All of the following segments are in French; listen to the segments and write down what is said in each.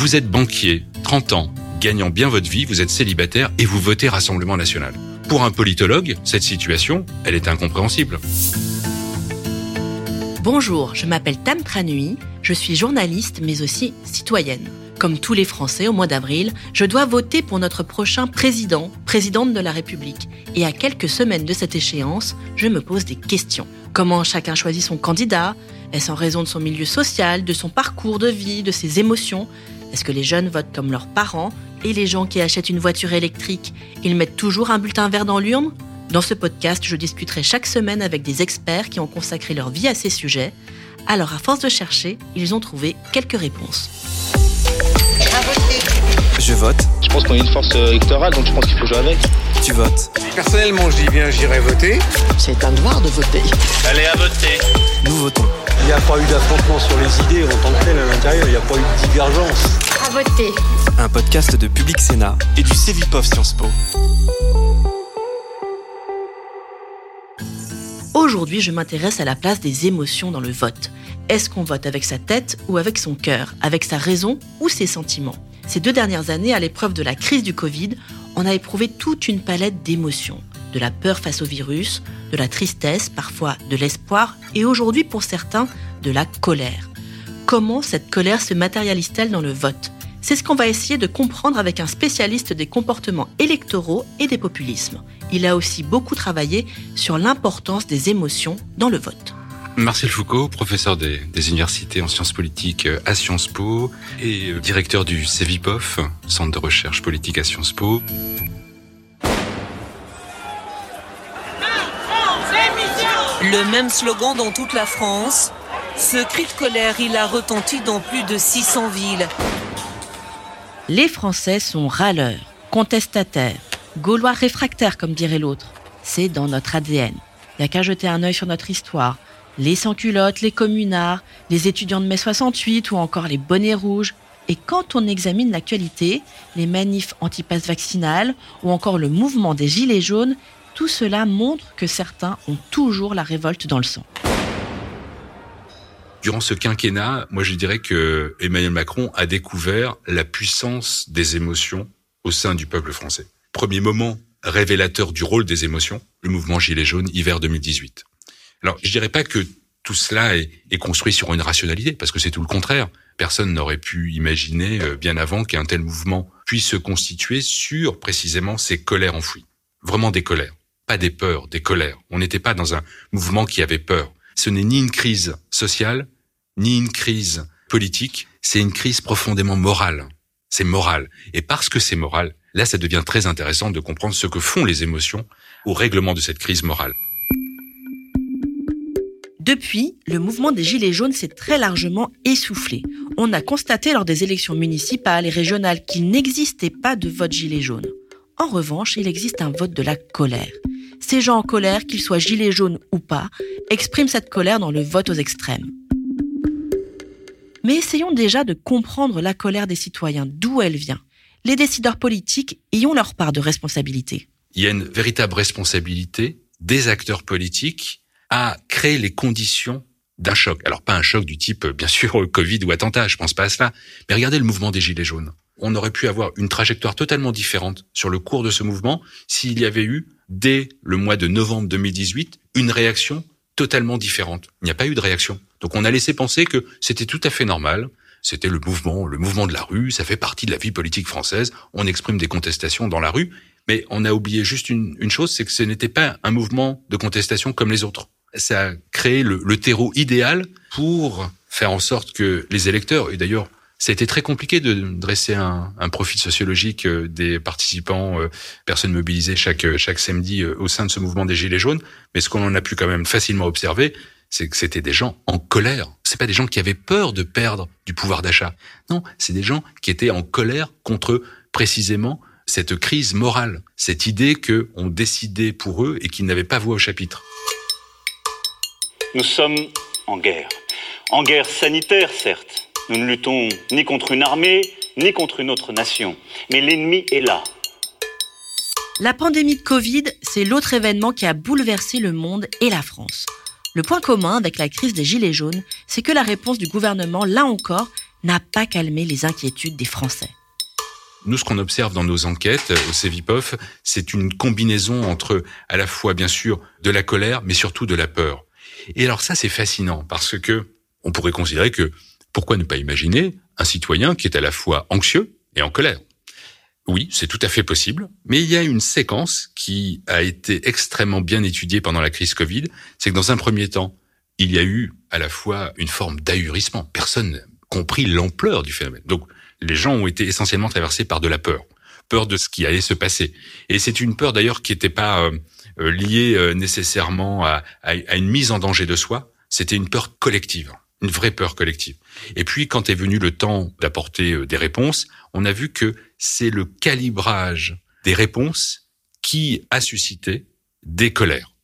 Vous êtes banquier, 30 ans, gagnant bien votre vie, vous êtes célibataire et vous votez Rassemblement national. Pour un politologue, cette situation, elle est incompréhensible. Bonjour, je m'appelle Tam Tranui, je suis journaliste mais aussi citoyenne. Comme tous les Français, au mois d'avril, je dois voter pour notre prochain président, présidente de la République. Et à quelques semaines de cette échéance, je me pose des questions. Comment chacun choisit son candidat? Est-ce en raison de son milieu social, de son parcours de vie, de ses émotions? Est-ce que les jeunes votent comme leurs parents Et les gens qui achètent une voiture électrique, ils mettent toujours un bulletin vert dans l'urne? Dans ce podcast, je discuterai chaque semaine avec des experts qui ont consacré leur vie à ces sujets. Alors à force de chercher, ils ont trouvé quelques réponses. Je vote. Je pense qu'on est une force euh, électorale, donc je pense qu'il faut jouer avec. Tu votes. Personnellement, je dis bien, j'irai voter. C'est un devoir de voter. Allez à voter. Nous votons. Il n'y a pas eu d'affrontement sur les idées en tant que tel à l'intérieur, il n'y a pas eu de divergence. Voter. Un podcast de Public Sénat et du Cevipof Sciences Po. Aujourd'hui, je m'intéresse à la place des émotions dans le vote. Est-ce qu'on vote avec sa tête ou avec son cœur, avec sa raison ou ses sentiments? Ces deux dernières années, à l'épreuve de la crise du Covid, on a éprouvé toute une palette d'émotions. De la peur face au virus, de la tristesse, parfois de l'espoir, et aujourd'hui pour certains, de la colère. Comment cette colère se matérialise-t-elle dans le vote? C'est ce qu'on va essayer de comprendre avec un spécialiste des comportements électoraux et des populismes. Il a aussi beaucoup travaillé sur l'importance des émotions dans le vote. Marcel Foucault, professeur des, des, universités en sciences politiques à Sciences Po et directeur du CEVIPOF, Centre de recherche politique à Sciences Po. Le même slogan dans toute la France. Ce cri de colère, il a retenti dans plus de 600 villes. Les Français sont râleurs, contestataires, gaulois réfractaires comme dirait l'autre. C'est dans notre ADN. Il n'y a qu'à jeter un œil sur notre histoire. Les sans-culottes, les communards, les étudiants de mai 68 ou encore les bonnets rouges. Et quand on examine l'actualité, les manifs anti-pass vaccinal ou encore le mouvement des gilets jaunes, tout cela montre que certains ont toujours la révolte dans le sang. Durant ce quinquennat, moi je dirais que Emmanuel Macron a découvert la puissance des émotions au sein du peuple français. Premier moment révélateur du rôle des émotions, le mouvement Gilets jaunes hiver 2018. Alors, je dirais pas que tout cela est, construit sur une rationalité, parce que c'est tout le contraire. Personne n'aurait pu imaginer euh, bien avant qu'un tel mouvement puisse se constituer sur précisément ces colères enfouies. Vraiment des colères, pas des peurs, des colères. On n'était pas dans un mouvement qui avait peur. Ce n'est ni une crise sociale, ni une crise politique, c'est une crise profondément morale. C'est moral. Et parce que c'est moral, là, ça devient très intéressant de comprendre ce que font les émotions au règlement de cette crise morale. Depuis, le mouvement des Gilets jaunes s'est très largement essoufflé. On a constaté lors des élections municipales et régionales qu'il n'existait pas de vote Gilets jaunes. En revanche, il existe un vote de la colère. Ces gens en colère, qu'ils soient Gilets jaunes ou pas, expriment cette colère dans le vote aux extrêmes. Mais essayons déjà de comprendre la colère des citoyens, d'où elle vient? Les décideurs politiques y ont leur part de responsabilité. Il y a une véritable responsabilité des acteurs politiques à créer les conditions d'un choc. Alors pas un choc du type, bien sûr, Covid ou attentat, je pense pas à cela. Mais regardez le mouvement des Gilets jaunes. On aurait pu avoir une trajectoire totalement différente sur le cours de ce mouvement s'il y avait eu, dès le mois de novembre 2018, une réaction totalement différente. Il n'y a pas eu de réaction. Donc on a laissé penser que c'était tout à fait normal. C'était le mouvement, le mouvement de la rue, ça fait partie de la vie politique française. On exprime des contestations dans la rue, mais on a oublié juste une, chose, c'est que ce n'était pas un mouvement de contestation comme les autres ça a créé le, le, terreau idéal pour faire en sorte que les électeurs, et d'ailleurs, ça a été très compliqué de dresser un, un profil sociologique des participants, euh, personnes mobilisées chaque, chaque samedi euh, au sein de ce mouvement des Gilets jaunes, mais ce qu'on en a pu quand même facilement observer, c'est que c'était des gens en colère. C'est pas des gens qui avaient peur de perdre du pouvoir d'achat. Non, c'est des gens qui étaient en colère contre précisément cette crise morale, cette idée que on décidait pour eux et qu'ils n'avaient pas voix au chapitre. Nous sommes en guerre. En guerre sanitaire, certes. Nous ne luttons ni contre une armée, ni contre une autre nation. Mais l'ennemi est là. La pandémie de Covid, c'est l'autre événement qui a bouleversé le monde et la France. Le point commun avec la crise des Gilets jaunes, c'est que la réponse du gouvernement, là encore, n'a pas calmé les inquiétudes des Français. Nous, ce qu'on observe dans nos enquêtes au CEVIPOF, c'est une combinaison entre à la fois, bien sûr, de la colère, mais surtout de la peur. Et alors ça, c'est fascinant parce que on pourrait considérer que pourquoi ne pas imaginer un citoyen qui est à la fois anxieux et en colère? Oui, c'est tout à fait possible, mais il y a une séquence qui a été extrêmement bien étudiée pendant la crise Covid, c'est que dans un premier temps, il y a eu à la fois une forme d'ahurissement. Personne n'a compris l'ampleur du phénomène. Donc, les gens ont été essentiellement traversés par de la peur, peur de ce qui allait se passer. Et c'est une peur d'ailleurs qui n'était pas euh, liée euh, nécessairement à une mise en danger de soi, c'était une peur collective une vraie peur collective. Et puis, quand est venu le temps d'apporter des réponses, on a vu que c'est le calibrage des réponses qui a suscité des colères.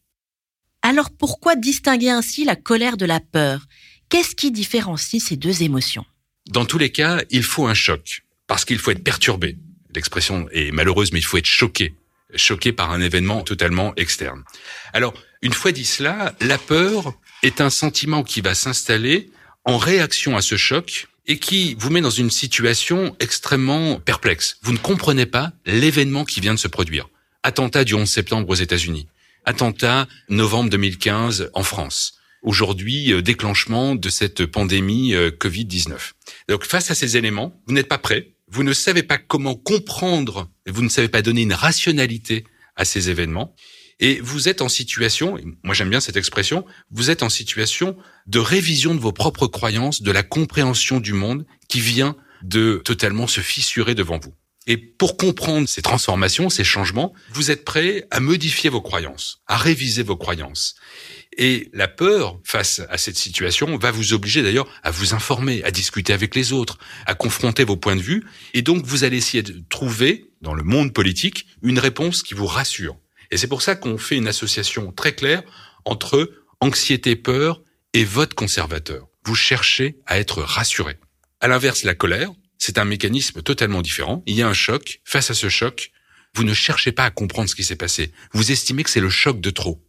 Alors pourquoi distinguer ainsi la colère de la peur? Qu'est-ce qui différencie ces deux émotions? Dans tous les cas, il faut un choc, parce qu'il faut être perturbé. L'expression est malheureuse, mais il faut être choqué, choqué par un événement totalement externe. Alors, une fois dit cela, la peur est un sentiment qui va s'installer en réaction à ce choc et qui vous met dans une situation extrêmement perplexe. Vous ne comprenez pas l'événement qui vient de se produire. Attentat du 11 septembre aux États-Unis. Attentat novembre 2015 en France aujourd'hui euh, déclenchement de cette pandémie euh, Covid-19. Donc face à ces éléments, vous n'êtes pas prêt, vous ne savez pas comment comprendre, vous ne savez pas donner une rationalité à ces événements, et vous êtes en situation, moi j'aime bien cette expression, vous êtes en situation de révision de vos propres croyances, de la compréhension du monde qui vient de totalement se fissurer devant vous. Et pour comprendre ces transformations, ces changements, vous êtes prêt à modifier vos croyances, à réviser vos croyances. Et la peur face à cette situation va vous obliger d'ailleurs à vous informer, à discuter avec les autres, à confronter vos points de vue. Et donc, vous allez essayer de trouver, dans le monde politique, une réponse qui vous rassure. Et c'est pour ça qu'on fait une association très claire entre anxiété, peur et vote conservateur. Vous cherchez à être rassuré. À l'inverse, la colère, c'est un mécanisme totalement différent. Il y a un choc. Face à ce choc, vous ne cherchez pas à comprendre ce qui s'est passé. Vous estimez que c'est le choc de trop.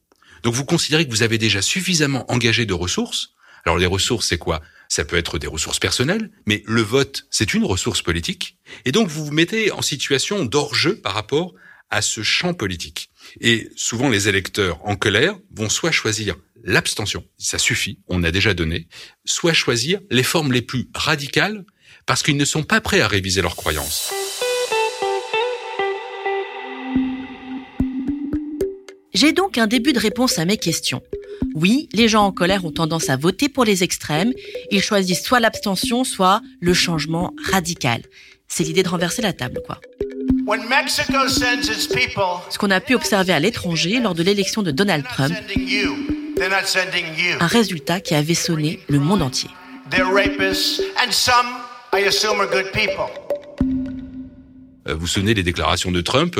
Donc vous considérez que vous avez déjà suffisamment engagé de ressources. Alors les ressources, c'est quoi? Ça peut être des ressources personnelles, mais le vote, c'est une ressource politique. Et donc vous vous mettez en situation d'hors-jeu par rapport à ce champ politique. Et souvent les électeurs en colère vont soit choisir l'abstention, ça suffit, on a déjà donné, soit choisir les formes les plus radicales parce qu'ils ne sont pas prêts à réviser leurs croyances. J'ai donc un début de réponse à mes questions. Oui, les gens en colère ont tendance à voter pour les extrêmes. Ils choisissent soit l'abstention, soit le changement radical. C'est l'idée de renverser la table, quoi. Ce qu'on a pu observer à l'étranger lors de l'élection de Donald Trump, un résultat qui avait sonné le monde entier. Vous sonnez les déclarations de Trump,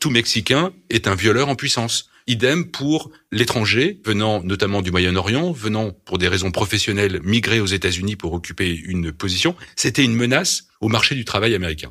tout Mexicain est un violeur en puissance. Idem pour l'étranger venant notamment du Moyen-Orient, venant pour des raisons professionnelles migrer aux États-Unis pour occuper une position. C'était une menace au marché du travail américain.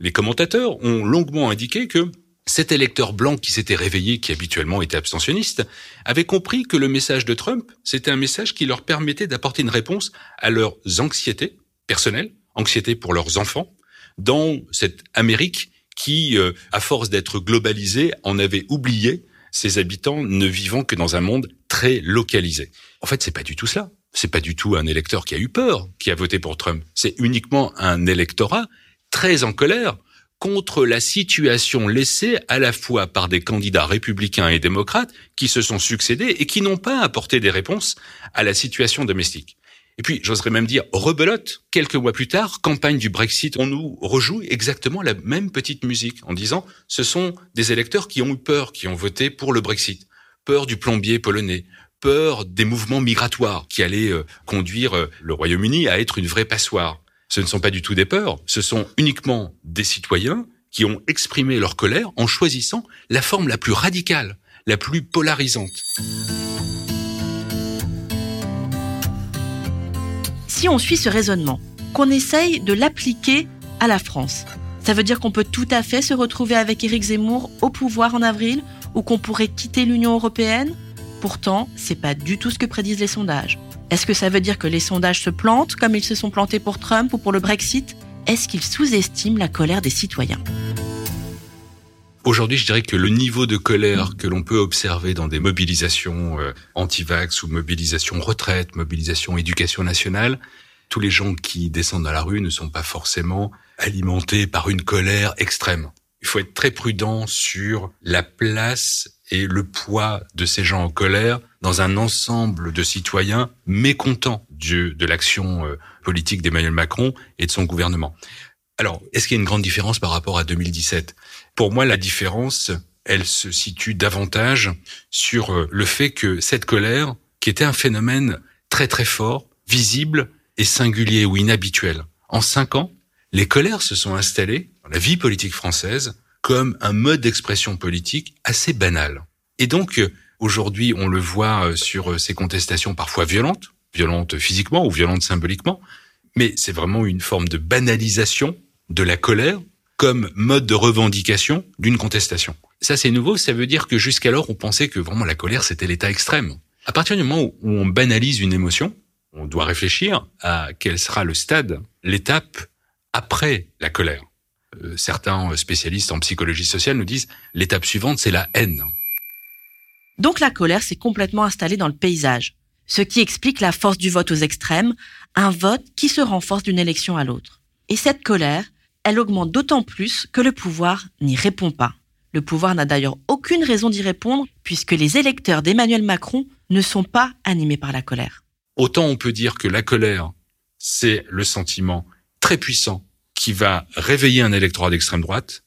Les commentateurs ont longuement indiqué que cet électeur blanc qui s'était réveillé, qui habituellement était abstentionniste, avait compris que le message de Trump, c'était un message qui leur permettait d'apporter une réponse à leurs anxiétés personnelles, anxiétés pour leurs enfants, dans cette Amérique qui, euh, à force d'être globalisée, en avait oublié ses habitants ne vivant que dans un monde très localisé. En fait, c'est pas du tout cela. C'est pas du tout un électeur qui a eu peur, qui a voté pour Trump. C'est uniquement un électorat très en colère contre la situation laissée à la fois par des candidats républicains et démocrates qui se sont succédés et qui n'ont pas apporté des réponses à la situation domestique. Et puis, j'oserais même dire, rebelote, quelques mois plus tard, campagne du Brexit, on nous rejoue exactement la même petite musique en disant, ce sont des électeurs qui ont eu peur, qui ont voté pour le Brexit. Peur du plombier polonais, peur des mouvements migratoires qui allaient euh, conduire euh, le Royaume-Uni à être une vraie passoire. Ce ne sont pas du tout des peurs, ce sont uniquement des citoyens qui ont exprimé leur colère en choisissant la forme la plus radicale, la plus polarisante. si on suit ce raisonnement, qu'on essaye de l'appliquer à la France, ça veut dire qu'on peut tout à fait se retrouver avec Éric Zemmour au pouvoir en avril ou qu'on pourrait quitter l'Union européenne? Pourtant, c'est pas du tout ce que prédisent les sondages. Est-ce que ça veut dire que les sondages se plantent comme ils se sont plantés pour Trump ou pour le Brexit? Est-ce qu'ils sous-estiment la colère des citoyens? Aujourd'hui, je dirais que le niveau de colère que l'on peut observer dans des mobilisations euh, anti-vax ou mobilisations retraite, mobilisations éducation nationale, tous les gens qui descendent dans la rue ne sont pas forcément alimentés par une colère extrême. Il faut être très prudent sur la place et le poids de ces gens en colère dans un ensemble de citoyens mécontents de, l'action euh, politique d'Emmanuel Macron et de son gouvernement. Alors, est-ce qu'il y a une grande différence par rapport à 2017 Pour moi, la différence, elle se situe davantage sur euh, le fait que cette colère, qui était un phénomène très très fort, visible et singulier ou inhabituel, en cinq ans, les colères se sont installées dans la vie politique française comme un mode d'expression politique assez banal. Et donc, euh, aujourd'hui, on le voit euh, sur ces contestations parfois violentes, violentes physiquement ou violentes symboliquement, mais c'est vraiment une forme de banalisation de la colère comme mode de revendication d'une contestation. Ça, c'est nouveau. Ça veut dire que jusqu'alors, on pensait que vraiment la colère, c'était l'état extrême. À partir du moment où on banalise une émotion, on doit réfléchir à quel sera le stade, l'étape après la colère. Euh, certains spécialistes en psychologie sociale nous disent l'étape suivante, c'est la haine. Donc la colère s'est complètement installée dans le paysage, ce qui explique la force du vote aux extrêmes, un vote qui se renforce d'une élection à l'autre. Et cette colère, elle augmente d'autant plus que le pouvoir n'y répond pas. Le pouvoir n'a d'ailleurs aucune raison d'y répondre puisque les électeurs d'Emmanuel Macron ne sont pas animés par la colère. Autant on peut dire que la colère, c'est le sentiment très puissant qui va réveiller un électorat d'extrême droite,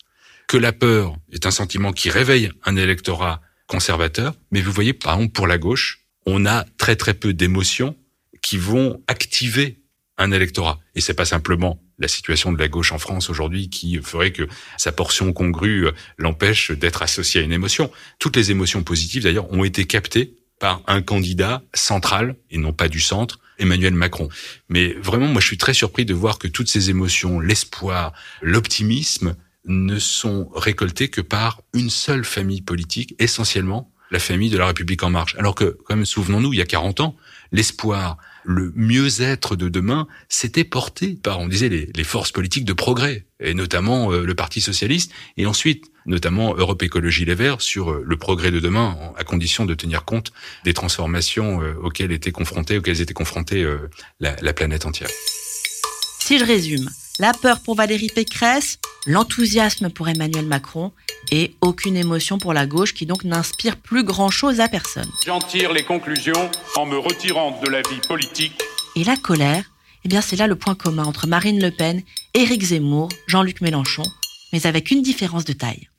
que la peur est un sentiment qui réveille un électorat conservateur, mais vous voyez, par exemple, pour la gauche, on a très très peu d'émotions qui vont activer un électorat. Et c'est pas simplement la situation de la gauche en France aujourd'hui qui ferait que sa portion congrue l'empêche d'être associée à une émotion. Toutes les émotions positives, d'ailleurs, ont été captées par un candidat central et non pas du centre, Emmanuel Macron. Mais vraiment, moi, je suis très surpris de voir que toutes ces émotions, l'espoir, l'optimisme, ne sont récoltées que par une seule famille politique, essentiellement la famille de la République en marche. Alors que, comme souvenons-nous, il y a 40 ans, l'espoir, le mieux-être de demain s'était porté par, on disait, les, forces politiques de progrès, et notamment euh, le Parti socialiste, et ensuite notamment Europe Écologie Les Verts sur euh, le progrès de demain, à condition de tenir compte des transformations euh, auxquelles était confrontée, auxquelles était confrontée la, la planète entière. Si je résume, la peur pour Valérie Pécresse, l'enthousiasme pour Emmanuel Macron et aucune émotion pour la gauche qui donc n'inspire plus grand-chose à personne. J'en tire les conclusions en me retirant de la vie politique. Et la colère, eh bien c'est là le point commun entre Marine Le Pen, Éric Zemmour, Jean-Luc Mélenchon, mais avec une différence de taille.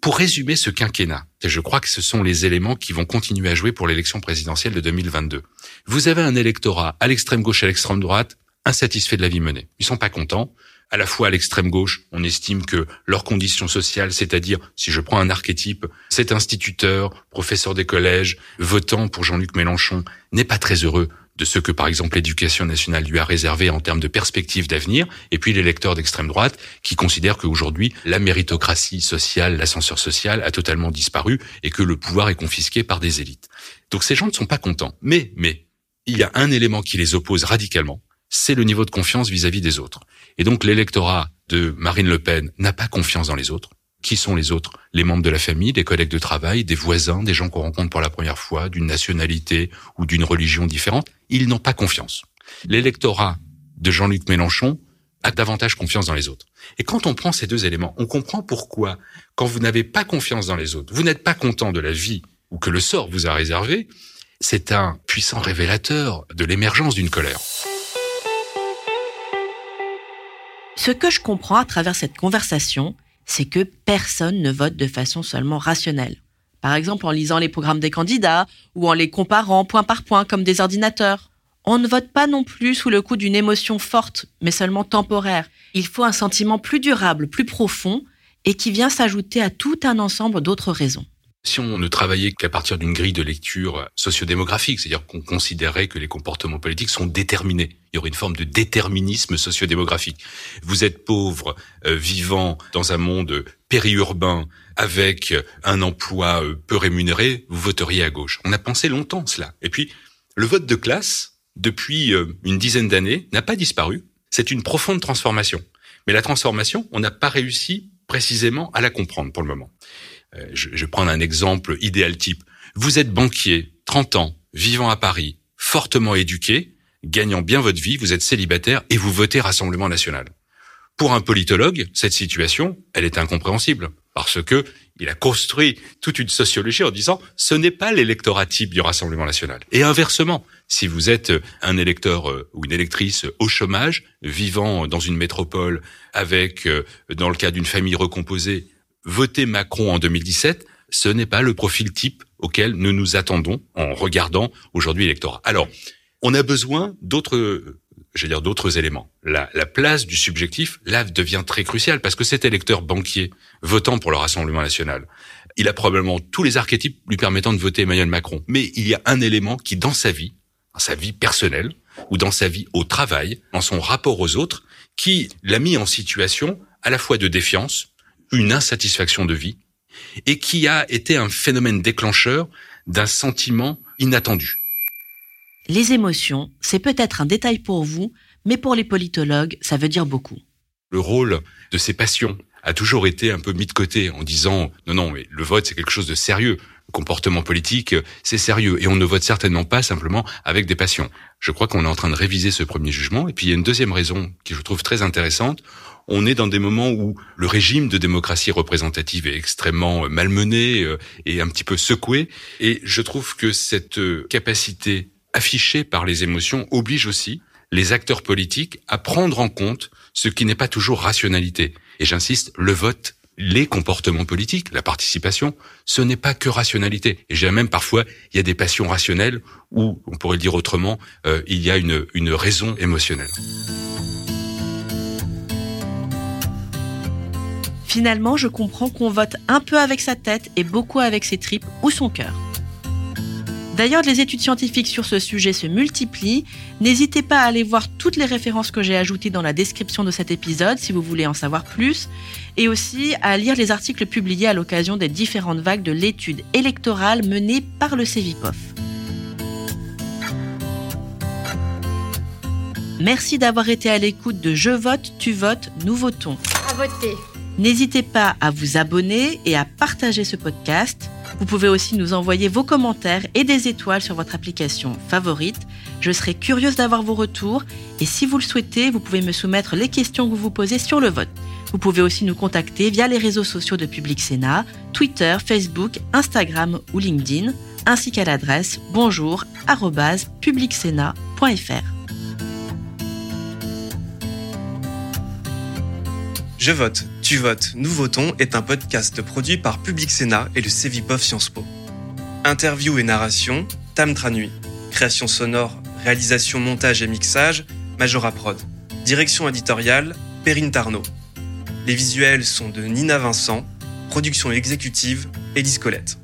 Pour résumer ce quinquennat, et je crois que ce sont les éléments qui vont continuer à jouer pour l'élection présidentielle de 2022. Vous avez un électorat à l'extrême gauche et à l'extrême droite insatisfaits de la vie menée. Ils sont pas contents. À la fois à l'extrême gauche, on estime que leurs conditions sociales, c'est-à-dire, si je prends un archétype, cet instituteur, professeur des collèges, votant pour Jean-Luc Mélenchon, n'est pas très heureux de ce que, par exemple, l'éducation nationale lui a réservé en termes de perspectives d'avenir, et puis l'électeur d'extrême droite qui considère qu'aujourd'hui, la méritocratie sociale, l'ascenseur social a totalement disparu et que le pouvoir est confisqué par des élites. Donc ces gens ne sont pas contents. Mais, mais, il y a un élément qui les oppose radicalement, c'est le niveau de confiance vis-à-vis des autres. Et donc l'électorat de Marine Le Pen n'a pas confiance dans les autres. Qui sont les autres? Les membres de la famille, des collègues de travail, des voisins, des gens qu'on rencontre pour la première fois, d'une nationalité ou d'une religion différente? Ils n'ont pas confiance. L'électorat de Jean-Luc Mélenchon a davantage confiance dans les autres. Et quand on prend ces deux éléments, on comprend pourquoi, quand vous n'avez pas confiance dans les autres, vous n'êtes pas content de la vie ou que le sort vous a réservé, c'est un puissant révélateur de l'émergence d'une colère. Ce que je comprends à travers cette conversation, c'est que personne ne vote de façon seulement rationnelle. Par exemple en lisant les programmes des candidats ou en les comparant point par point comme des ordinateurs. On ne vote pas non plus sous le coup d'une émotion forte, mais seulement temporaire. Il faut un sentiment plus durable, plus profond, et qui vient s'ajouter à tout un ensemble d'autres raisons. Si on ne travaillait qu'à partir d'une grille de lecture sociodémographique, c'est-à-dire qu'on considérait que les comportements politiques sont déterminés, il y aurait une forme de déterminisme sociodémographique. Vous êtes pauvre, euh, vivant dans un monde périurbain, avec un emploi euh, peu rémunéré, vous voteriez à gauche. On a pensé longtemps cela. Et puis, le vote de classe, depuis euh, une dizaine d'années, n'a pas disparu. C'est une profonde transformation. Mais la transformation, on n'a pas réussi précisément à la comprendre pour le moment. Euh, je, je vais prendre un exemple idéal type. Vous êtes banquier, 30 ans, vivant à Paris, fortement éduqué, gagnant bien votre vie, vous êtes célibataire et vous votez Rassemblement national. Pour un politologue, cette situation, elle est incompréhensible parce que il a construit toute une sociologie en disant ce n'est pas l'électorat type du Rassemblement national. Et inversement, si vous êtes un électeur euh, ou une électrice au chômage, vivant dans une métropole avec, euh, dans le cas d'une famille recomposée, voter Macron en 2017, ce n'est pas le profil type auquel nous nous attendons en regardant aujourd'hui l'électorat. Alors, on a besoin d'autres je dire d'autres éléments. La, la, place du subjectif, là, devient très cruciale parce que cet électeur banquier votant pour le Rassemblement national, il a probablement tous les archétypes lui permettant de voter Emmanuel Macron. Mais il y a un élément qui, dans sa vie, dans sa vie personnelle ou dans sa vie au travail, dans son rapport aux autres, qui l'a mis en situation à la fois de défiance, une insatisfaction de vie, et qui a été un phénomène déclencheur d'un sentiment inattendu. Les émotions, c'est peut-être un détail pour vous, mais pour les politologues, ça veut dire beaucoup. Le rôle de ces passions a toujours été un peu mis de côté en disant non, non, mais le vote, c'est quelque chose de sérieux. Le comportement politique, c'est sérieux. Et on ne vote certainement pas simplement avec des passions. Je crois qu'on est en train de réviser ce premier jugement. Et puis il y a une deuxième raison qui je trouve très intéressante. On est dans des moments où le régime de démocratie représentative est extrêmement malmené euh, et un petit peu secoué. Et je trouve que cette euh, capacité affichée par les émotions oblige aussi les acteurs politiques à prendre en compte ce qui n'est pas toujours rationalité. Et j'insiste, le vote, les comportements politiques, la participation, ce n'est pas que rationalité. Et j'ai même parfois, il y a des passions rationnelles ou, on pourrait le dire autrement, euh, il y a une, une raison émotionnelle. Finalement, je comprends qu'on vote un peu avec sa tête et beaucoup avec ses tripes ou son cœur. D'ailleurs, les études scientifiques sur ce sujet se multiplient. N'hésitez pas à aller voir toutes les références que j'ai ajoutées dans la description de cet épisode si vous voulez en savoir plus, et aussi à lire les articles publiés à l'occasion des différentes vagues de l'étude électorale menée par le CEVIPOF. Merci d'avoir été à l'écoute de Je vote, tu votes, nous votons. À voter. N'hésitez pas à vous abonner et à partager ce podcast. Vous pouvez aussi nous envoyer vos commentaires et des étoiles sur votre application favorite. Je serai curieuse d'avoir vos retours et si vous le souhaitez, vous pouvez me soumettre les questions que vous posez sur le vote. Vous pouvez aussi nous contacter via les réseaux sociaux de Public Sénat, Twitter, Facebook, Instagram ou LinkedIn, ainsi qu'à l'adresse bonjour@publicsénat.fr. Je vote, tu votes, nous votons est un podcast produit par Public Sénat et le Cevipof Sciences Po. Interview et narration, Tam Tranui. Création sonore, réalisation, montage et mixage, Majora Prod. Direction éditoriale, Perrine Tarnot. Les visuels sont de Nina Vincent. Production exécutive, Élise Colette.